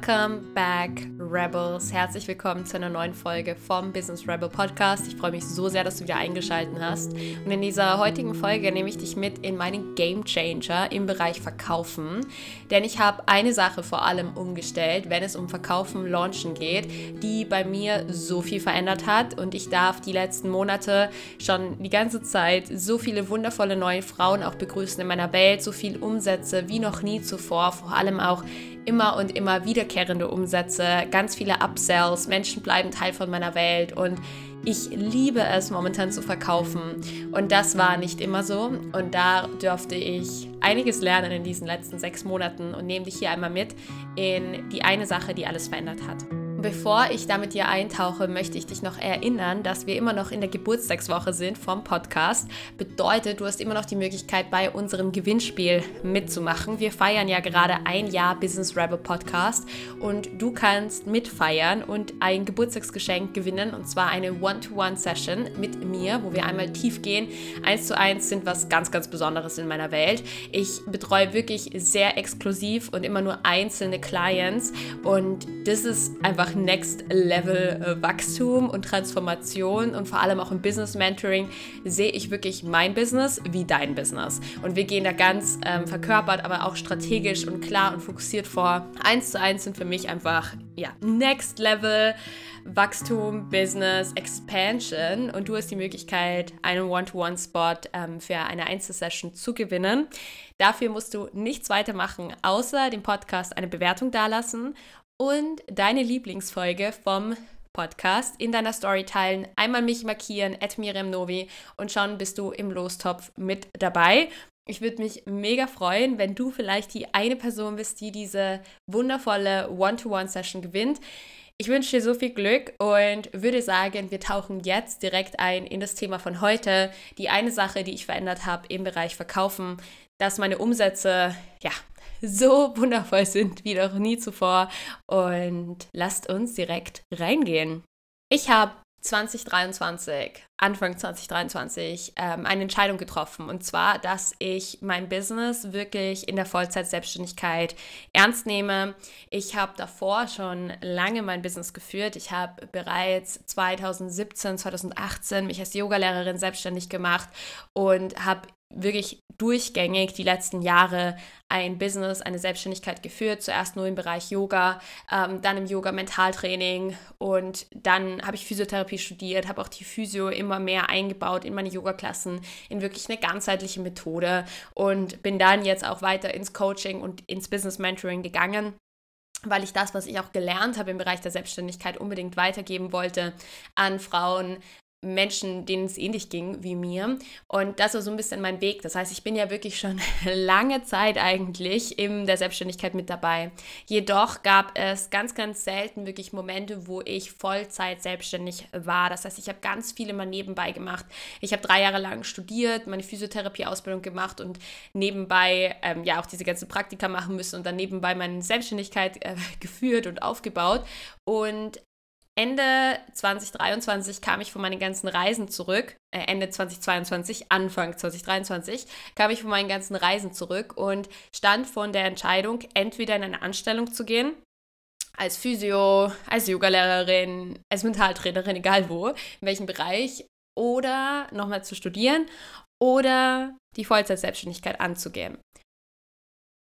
Welcome back, Rebels. Herzlich willkommen zu einer neuen Folge vom Business Rebel Podcast. Ich freue mich so sehr, dass du wieder eingeschaltet hast. Und in dieser heutigen Folge nehme ich dich mit in meinen Game Changer im Bereich Verkaufen. Denn ich habe eine Sache vor allem umgestellt, wenn es um Verkaufen, Launchen geht, die bei mir so viel verändert hat. Und ich darf die letzten Monate schon die ganze Zeit so viele wundervolle neue Frauen auch begrüßen in meiner Welt, so viel Umsätze wie noch nie zuvor, vor allem auch immer und immer wiederkehrende Umsätze, ganz viele Upsells, Menschen bleiben Teil von meiner Welt und ich liebe es momentan zu verkaufen und das war nicht immer so und da durfte ich einiges lernen in diesen letzten sechs Monaten und nehme dich hier einmal mit in die eine Sache, die alles verändert hat. Bevor ich damit hier eintauche, möchte ich dich noch erinnern, dass wir immer noch in der Geburtstagswoche sind vom Podcast. Bedeutet, du hast immer noch die Möglichkeit, bei unserem Gewinnspiel mitzumachen. Wir feiern ja gerade ein Jahr Business Rebel Podcast und du kannst mitfeiern und ein Geburtstagsgeschenk gewinnen und zwar eine One-to-One-Session mit mir, wo wir einmal tief gehen. Eins zu eins sind was ganz, ganz Besonderes in meiner Welt. Ich betreue wirklich sehr exklusiv und immer nur einzelne Clients und das ist einfach einfach Next Level äh, Wachstum und Transformation und vor allem auch im Business Mentoring sehe ich wirklich mein Business wie dein Business. Und wir gehen da ganz ähm, verkörpert, aber auch strategisch und klar und fokussiert vor. Eins zu eins sind für mich einfach ja, Next Level Wachstum, Business, Expansion und du hast die Möglichkeit, einen One-to-One-Spot ähm, für eine Einzelsession zu gewinnen. Dafür musst du nichts weiter machen, außer dem Podcast eine Bewertung dalassen und deine Lieblingsfolge vom Podcast in deiner Story teilen, einmal mich markieren, at Miriam Novi und schon bist du im Lostopf mit dabei. Ich würde mich mega freuen, wenn du vielleicht die eine Person bist, die diese wundervolle One-to-One-Session gewinnt. Ich wünsche dir so viel Glück und würde sagen, wir tauchen jetzt direkt ein in das Thema von heute. Die eine Sache, die ich verändert habe im Bereich Verkaufen, dass meine Umsätze ja so wundervoll sind wie noch nie zuvor. Und lasst uns direkt reingehen. Ich habe 2023, Anfang 2023, ähm, eine Entscheidung getroffen. Und zwar, dass ich mein Business wirklich in der Vollzeit-Selbstständigkeit ernst nehme. Ich habe davor schon lange mein Business geführt. Ich habe bereits 2017, 2018 mich als Yogalehrerin selbstständig gemacht und habe wirklich durchgängig die letzten Jahre ein Business, eine Selbstständigkeit geführt. Zuerst nur im Bereich Yoga, ähm, dann im Yoga-Mentaltraining und dann habe ich Physiotherapie studiert, habe auch die Physio immer mehr eingebaut in meine Yoga-Klassen, in wirklich eine ganzheitliche Methode und bin dann jetzt auch weiter ins Coaching und ins Business-Mentoring gegangen weil ich das, was ich auch gelernt habe im Bereich der Selbstständigkeit, unbedingt weitergeben wollte an Frauen, Menschen, denen es ähnlich ging wie mir. Und das war so ein bisschen mein Weg. Das heißt, ich bin ja wirklich schon lange Zeit eigentlich in der Selbstständigkeit mit dabei. Jedoch gab es ganz, ganz selten wirklich Momente, wo ich Vollzeit selbstständig war. Das heißt, ich habe ganz viele mal nebenbei gemacht. Ich habe drei Jahre lang studiert, meine Physiotherapie-Ausbildung gemacht und nebenbei ähm, ja auch diese ganzen Praktika machen müssen und dann nebenbei meine Selbstständigkeit äh, geführt und aufgebaut. Und Ende 2023 kam ich von meinen ganzen Reisen zurück, äh, Ende 2022, Anfang 2023 kam ich von meinen ganzen Reisen zurück und stand vor der Entscheidung, entweder in eine Anstellung zu gehen, als Physio, als Yogalehrerin, als Mentaltrainerin, egal wo, in welchem Bereich, oder nochmal zu studieren oder die Vollzeit-Selbstständigkeit anzugehen.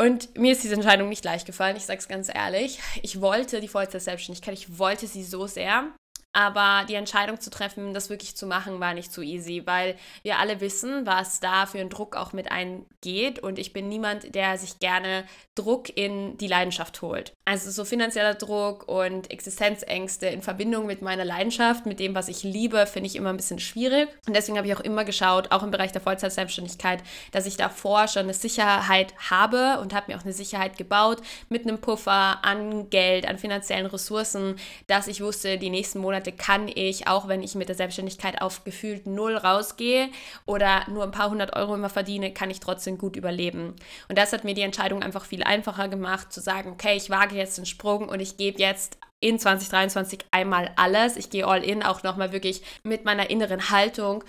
Und mir ist diese Entscheidung nicht leicht gefallen, ich sage es ganz ehrlich. Ich wollte die Vollzeit-Selbstständigkeit, ich wollte sie so sehr. Aber die Entscheidung zu treffen, das wirklich zu machen, war nicht so easy, weil wir alle wissen, was da für ein Druck auch mit eingeht. Und ich bin niemand, der sich gerne Druck in die Leidenschaft holt. Also so finanzieller Druck und Existenzängste in Verbindung mit meiner Leidenschaft, mit dem, was ich liebe, finde ich immer ein bisschen schwierig. Und deswegen habe ich auch immer geschaut, auch im Bereich der Vollzeitselbstständigkeit, dass ich davor schon eine Sicherheit habe und habe mir auch eine Sicherheit gebaut mit einem Puffer an Geld, an finanziellen Ressourcen, dass ich wusste, die nächsten Monate Monate kann ich, auch wenn ich mit der Selbstständigkeit auf gefühlt null rausgehe oder nur ein paar hundert Euro immer verdiene, kann ich trotzdem gut überleben. Und das hat mir die Entscheidung einfach viel einfacher gemacht, zu sagen, okay, ich wage jetzt den Sprung und ich gebe jetzt in 2023 einmal alles. Ich gehe all in, auch nochmal wirklich mit meiner inneren Haltung.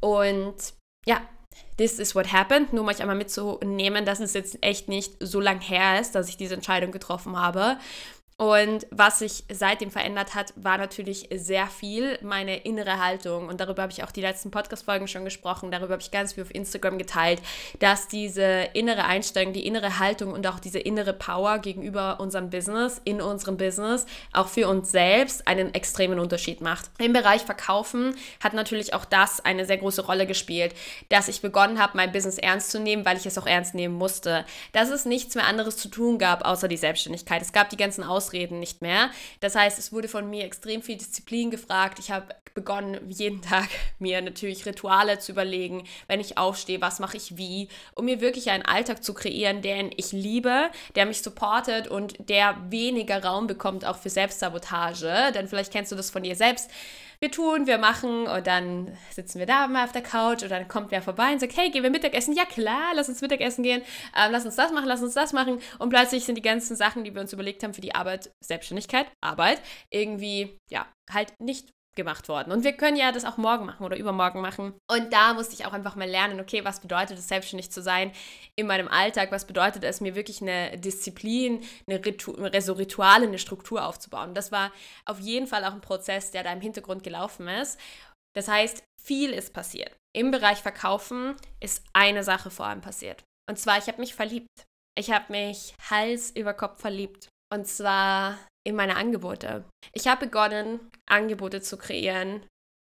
Und ja, this is what happened. Nur mal ich einmal mitzunehmen, dass es jetzt echt nicht so lang her ist, dass ich diese Entscheidung getroffen habe. Und was sich seitdem verändert hat, war natürlich sehr viel meine innere Haltung. Und darüber habe ich auch die letzten Podcast-Folgen schon gesprochen. Darüber habe ich ganz viel auf Instagram geteilt, dass diese innere Einstellung, die innere Haltung und auch diese innere Power gegenüber unserem Business, in unserem Business, auch für uns selbst einen extremen Unterschied macht. Im Bereich Verkaufen hat natürlich auch das eine sehr große Rolle gespielt, dass ich begonnen habe, mein Business ernst zu nehmen, weil ich es auch ernst nehmen musste. Dass es nichts mehr anderes zu tun gab, außer die Selbstständigkeit. Es gab die ganzen Aus Ausreden nicht mehr. Das heißt, es wurde von mir extrem viel Disziplin gefragt. Ich habe begonnen, jeden Tag mir natürlich Rituale zu überlegen, wenn ich aufstehe, was mache ich wie, um mir wirklich einen Alltag zu kreieren, den ich liebe, der mich supportet und der weniger Raum bekommt auch für Selbstsabotage. Denn vielleicht kennst du das von dir selbst wir tun, wir machen und dann sitzen wir da mal auf der Couch und dann kommt wer vorbei und sagt, hey, gehen wir Mittagessen? Ja klar, lass uns Mittagessen gehen, ähm, lass uns das machen, lass uns das machen und plötzlich sind die ganzen Sachen, die wir uns überlegt haben für die Arbeit, Selbstständigkeit, Arbeit, irgendwie, ja, halt nicht gemacht worden. Und wir können ja das auch morgen machen oder übermorgen machen. Und da musste ich auch einfach mal lernen, okay, was bedeutet es, selbstständig zu sein in meinem Alltag? Was bedeutet es, mir wirklich eine Disziplin, eine, Ritu so Rituale, eine Struktur aufzubauen? Das war auf jeden Fall auch ein Prozess, der da im Hintergrund gelaufen ist. Das heißt, viel ist passiert. Im Bereich Verkaufen ist eine Sache vor allem passiert. Und zwar, ich habe mich verliebt. Ich habe mich Hals über Kopf verliebt. Und zwar in meine Angebote. Ich habe begonnen, Angebote zu kreieren,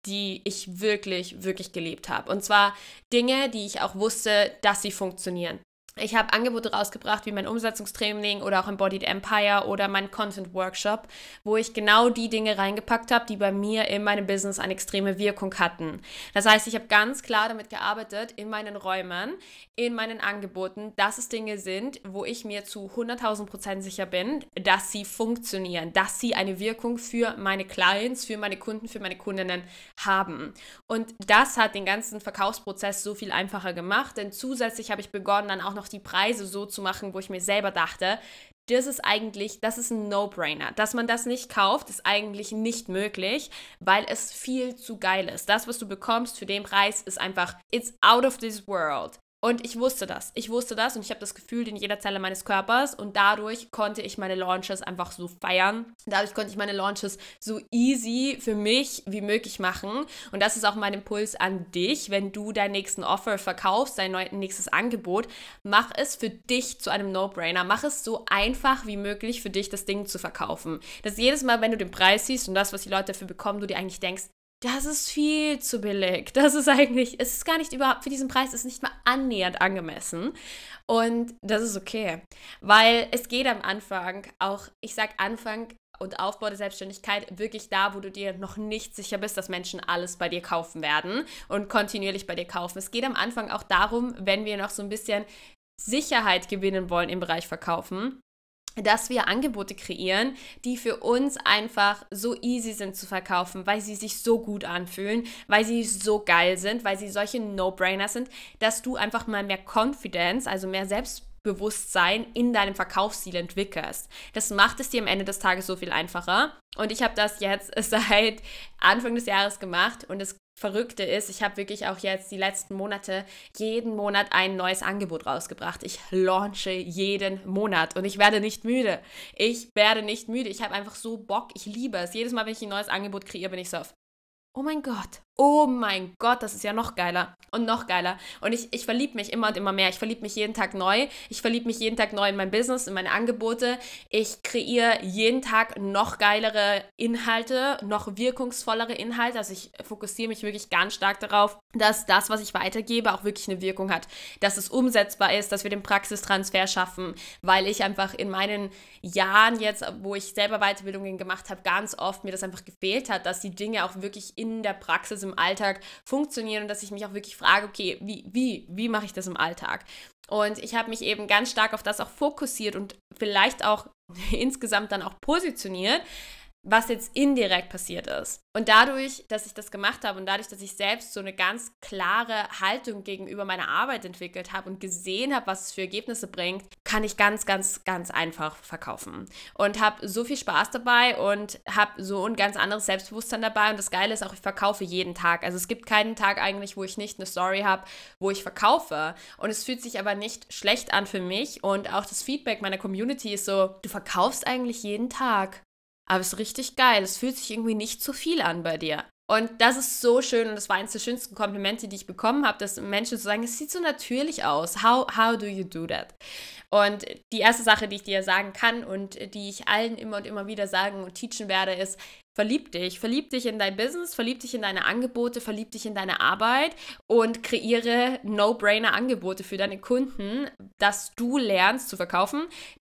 die ich wirklich, wirklich gelebt habe. Und zwar Dinge, die ich auch wusste, dass sie funktionieren. Ich habe Angebote rausgebracht, wie mein Umsetzungstraining oder auch Embodied Empire oder mein Content Workshop, wo ich genau die Dinge reingepackt habe, die bei mir in meinem Business eine extreme Wirkung hatten. Das heißt, ich habe ganz klar damit gearbeitet, in meinen Räumen, in meinen Angeboten, dass es Dinge sind, wo ich mir zu 100.000 Prozent sicher bin, dass sie funktionieren, dass sie eine Wirkung für meine Clients, für meine Kunden, für meine Kundinnen haben. Und das hat den ganzen Verkaufsprozess so viel einfacher gemacht, denn zusätzlich habe ich begonnen, dann auch noch die Preise so zu machen, wo ich mir selber dachte, das ist eigentlich, das ist ein No-Brainer. Dass man das nicht kauft, ist eigentlich nicht möglich, weil es viel zu geil ist. Das, was du bekommst für den Preis, ist einfach, it's out of this world. Und ich wusste das. Ich wusste das und ich habe das Gefühl in jeder Zelle meines Körpers und dadurch konnte ich meine Launches einfach so feiern. Dadurch konnte ich meine Launches so easy für mich wie möglich machen. Und das ist auch mein Impuls an dich, wenn du deinen nächsten Offer verkaufst, dein nächstes Angebot, mach es für dich zu einem No-Brainer. Mach es so einfach wie möglich für dich, das Ding zu verkaufen. Dass jedes Mal, wenn du den Preis siehst und das, was die Leute dafür bekommen, du dir eigentlich denkst, das ist viel zu billig. Das ist eigentlich, es ist gar nicht überhaupt, für diesen Preis ist nicht mal annähernd angemessen. Und das ist okay, weil es geht am Anfang auch, ich sag Anfang und Aufbau der Selbstständigkeit wirklich da, wo du dir noch nicht sicher bist, dass Menschen alles bei dir kaufen werden und kontinuierlich bei dir kaufen. Es geht am Anfang auch darum, wenn wir noch so ein bisschen Sicherheit gewinnen wollen im Bereich Verkaufen, dass wir Angebote kreieren, die für uns einfach so easy sind zu verkaufen, weil sie sich so gut anfühlen, weil sie so geil sind, weil sie solche No-Brainer sind, dass du einfach mal mehr Confidence, also mehr Selbstbewusstsein in deinem Verkaufsstil entwickelst. Das macht es dir am Ende des Tages so viel einfacher. Und ich habe das jetzt seit Anfang des Jahres gemacht und es Verrückte ist, ich habe wirklich auch jetzt die letzten Monate jeden Monat ein neues Angebot rausgebracht. Ich launche jeden Monat und ich werde nicht müde. Ich werde nicht müde. Ich habe einfach so Bock. Ich liebe es. Jedes Mal, wenn ich ein neues Angebot kreiere, bin ich so auf, oh mein Gott, oh mein Gott, das ist ja noch geiler und noch geiler. Und ich, ich verliebe mich immer und immer mehr. Ich verliebe mich jeden Tag neu. Ich verliebe mich jeden Tag neu in mein Business, in meine Angebote. Ich kreiere jeden Tag noch geilere Inhalte, noch wirkungsvollere Inhalte. Also ich fokussiere mich wirklich ganz stark darauf, dass das, was ich weitergebe, auch wirklich eine Wirkung hat. Dass es umsetzbar ist, dass wir den Praxistransfer schaffen, weil ich einfach in meinen Jahren jetzt, wo ich selber Weiterbildungen gemacht habe, ganz oft mir das einfach gefehlt hat, dass die Dinge auch wirklich in der Praxis, im Alltag funktionieren und dass ich mich auch wirklich frage, okay, wie, wie, wie mache ich das im Alltag? Und ich habe mich eben ganz stark auf das auch fokussiert und vielleicht auch insgesamt dann auch positioniert, was jetzt indirekt passiert ist. Und dadurch, dass ich das gemacht habe und dadurch, dass ich selbst so eine ganz klare Haltung gegenüber meiner Arbeit entwickelt habe und gesehen habe, was es für Ergebnisse bringt, kann ich ganz, ganz, ganz einfach verkaufen. Und habe so viel Spaß dabei und habe so ein ganz anderes Selbstbewusstsein dabei. Und das Geile ist auch, ich verkaufe jeden Tag. Also es gibt keinen Tag eigentlich, wo ich nicht eine Story habe, wo ich verkaufe. Und es fühlt sich aber nicht schlecht an für mich. Und auch das Feedback meiner Community ist so, du verkaufst eigentlich jeden Tag. Aber es ist richtig geil. Es fühlt sich irgendwie nicht zu viel an bei dir. Und das ist so schön und das war eines der schönsten Komplimente, die ich bekommen habe, dass Menschen so sagen, es sieht so natürlich aus. How, how do you do that? Und die erste Sache, die ich dir sagen kann und die ich allen immer und immer wieder sagen und teachen werde, ist, verlieb dich. Verlieb dich in dein Business, verlieb dich in deine Angebote, verlieb dich in deine Arbeit und kreiere No-Brainer-Angebote für deine Kunden, dass du lernst zu verkaufen.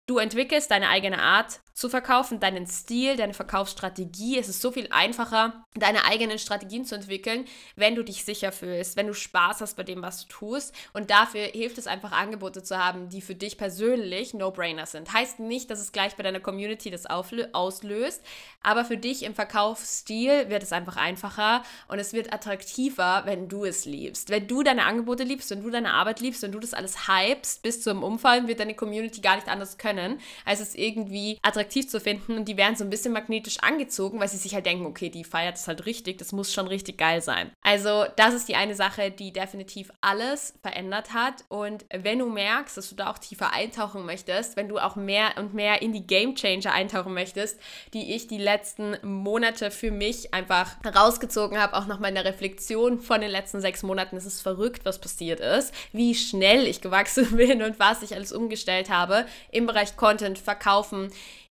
Du entwickelst deine eigene Art zu verkaufen, deinen Stil, deine Verkaufsstrategie. Es ist so viel einfacher, deine eigenen Strategien zu entwickeln, wenn du dich sicher fühlst, wenn du Spaß hast bei dem, was du tust. Und dafür hilft es einfach, Angebote zu haben, die für dich persönlich No-Brainer sind. Heißt nicht, dass es gleich bei deiner Community das auslöst, aber für dich im Verkaufsstil wird es einfach einfacher und es wird attraktiver, wenn du es liebst. Wenn du deine Angebote liebst, wenn du deine Arbeit liebst, wenn du das alles hypst bis zum Umfallen, wird deine Community gar nicht anders können, als es irgendwie attraktiv attraktiv zu finden und die werden so ein bisschen magnetisch angezogen, weil sie sich halt denken, okay, die feiert es halt richtig, das muss schon richtig geil sein. Also das ist die eine Sache, die definitiv alles verändert hat und wenn du merkst, dass du da auch tiefer eintauchen möchtest, wenn du auch mehr und mehr in die Game Changer eintauchen möchtest, die ich die letzten Monate für mich einfach rausgezogen habe, auch nochmal in der Reflexion von den letzten sechs Monaten, es ist verrückt, was passiert ist, wie schnell ich gewachsen bin und was ich alles umgestellt habe im Bereich Content, Verkaufen,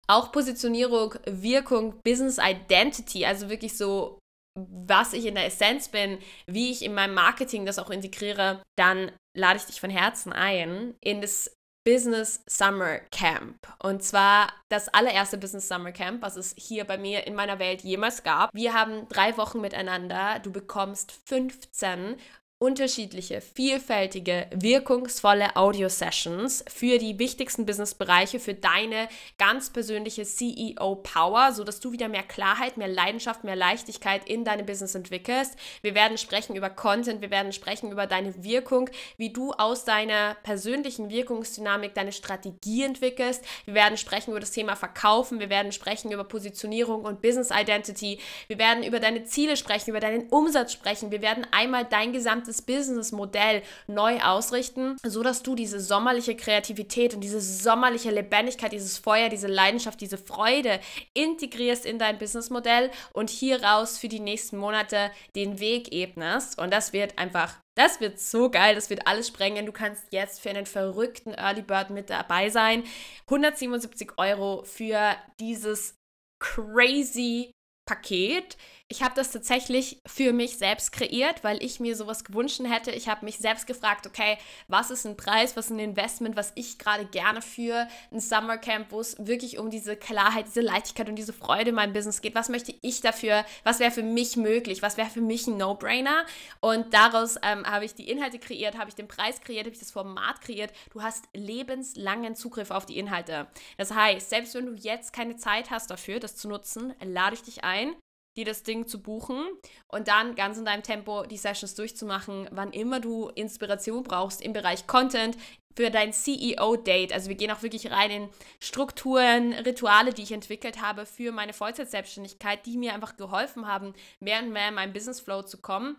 auch Positionierung, Wirkung, Business Identity, also wirklich so, was ich in der Essenz bin, wie ich in meinem Marketing das auch integriere, dann lade ich dich von Herzen ein in das Business Summer Camp. Und zwar das allererste Business Summer Camp, was es hier bei mir in meiner Welt jemals gab. Wir haben drei Wochen miteinander. Du bekommst 15 unterschiedliche, vielfältige, wirkungsvolle Audio-Sessions für die wichtigsten Business-Bereiche, für deine ganz persönliche CEO-Power, sodass du wieder mehr Klarheit, mehr Leidenschaft, mehr Leichtigkeit in deinem Business entwickelst. Wir werden sprechen über Content, wir werden sprechen über deine Wirkung, wie du aus deiner persönlichen Wirkungsdynamik deine Strategie entwickelst. Wir werden sprechen über das Thema Verkaufen, wir werden sprechen über Positionierung und Business Identity. Wir werden über deine Ziele sprechen, über deinen Umsatz sprechen. Wir werden einmal dein gesamtes gesamtes Businessmodell neu ausrichten, so dass du diese sommerliche Kreativität und diese sommerliche Lebendigkeit, dieses Feuer, diese Leidenschaft, diese Freude integrierst in dein Businessmodell und hieraus für die nächsten Monate den Weg ebnest. Und das wird einfach das wird so geil, das wird alles sprengen. Du kannst jetzt für einen verrückten Early Bird mit dabei sein. 177 Euro für dieses crazy Paket. Ich habe das tatsächlich für mich selbst kreiert, weil ich mir sowas gewünscht hätte. Ich habe mich selbst gefragt, okay, was ist ein Preis, was ist ein Investment, was ich gerade gerne für ein Summercamp, wo es wirklich um diese Klarheit, diese Leichtigkeit und diese Freude in meinem Business geht. Was möchte ich dafür, was wäre für mich möglich, was wäre für mich ein No-Brainer? Und daraus ähm, habe ich die Inhalte kreiert, habe ich den Preis kreiert, habe ich das Format kreiert. Du hast lebenslangen Zugriff auf die Inhalte. Das heißt, selbst wenn du jetzt keine Zeit hast dafür, das zu nutzen, lade ich dich ein dir das Ding zu buchen und dann ganz in deinem Tempo die Sessions durchzumachen, wann immer du Inspiration brauchst im Bereich Content für dein CEO-Date. Also wir gehen auch wirklich rein in Strukturen, Rituale, die ich entwickelt habe für meine Vollzeitselbstständigkeit, die mir einfach geholfen haben, mehr und mehr in meinen Business Flow zu kommen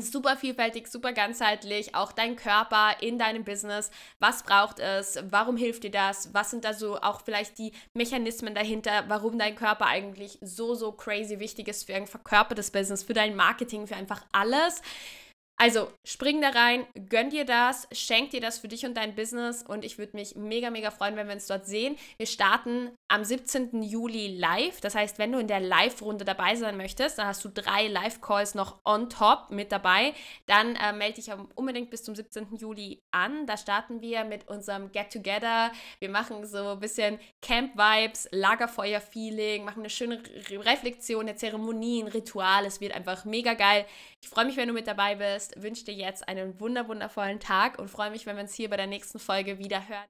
super vielfältig, super ganzheitlich, auch dein Körper in deinem Business. Was braucht es? Warum hilft dir das? Was sind da so auch vielleicht die Mechanismen dahinter, warum dein Körper eigentlich so, so crazy wichtig ist für ein verkörpertes Business, für dein Marketing, für einfach alles. Also spring da rein, gönn dir das, schenk dir das für dich und dein Business und ich würde mich mega, mega freuen, wenn wir uns dort sehen. Wir starten am 17. Juli live. Das heißt, wenn du in der Live-Runde dabei sein möchtest, dann hast du drei Live-Calls noch on top mit dabei. Dann äh, melde dich unbedingt bis zum 17. Juli an. Da starten wir mit unserem Get-Together. Wir machen so ein bisschen Camp-Vibes, Lagerfeuer-Feeling, machen eine schöne Re Reflexion der Zeremonien, Ritual. Es wird einfach mega geil. Ich freue mich, wenn du mit dabei bist wünsche dir jetzt einen wunder wundervollen Tag und freue mich, wenn wir uns hier bei der nächsten Folge wieder hören.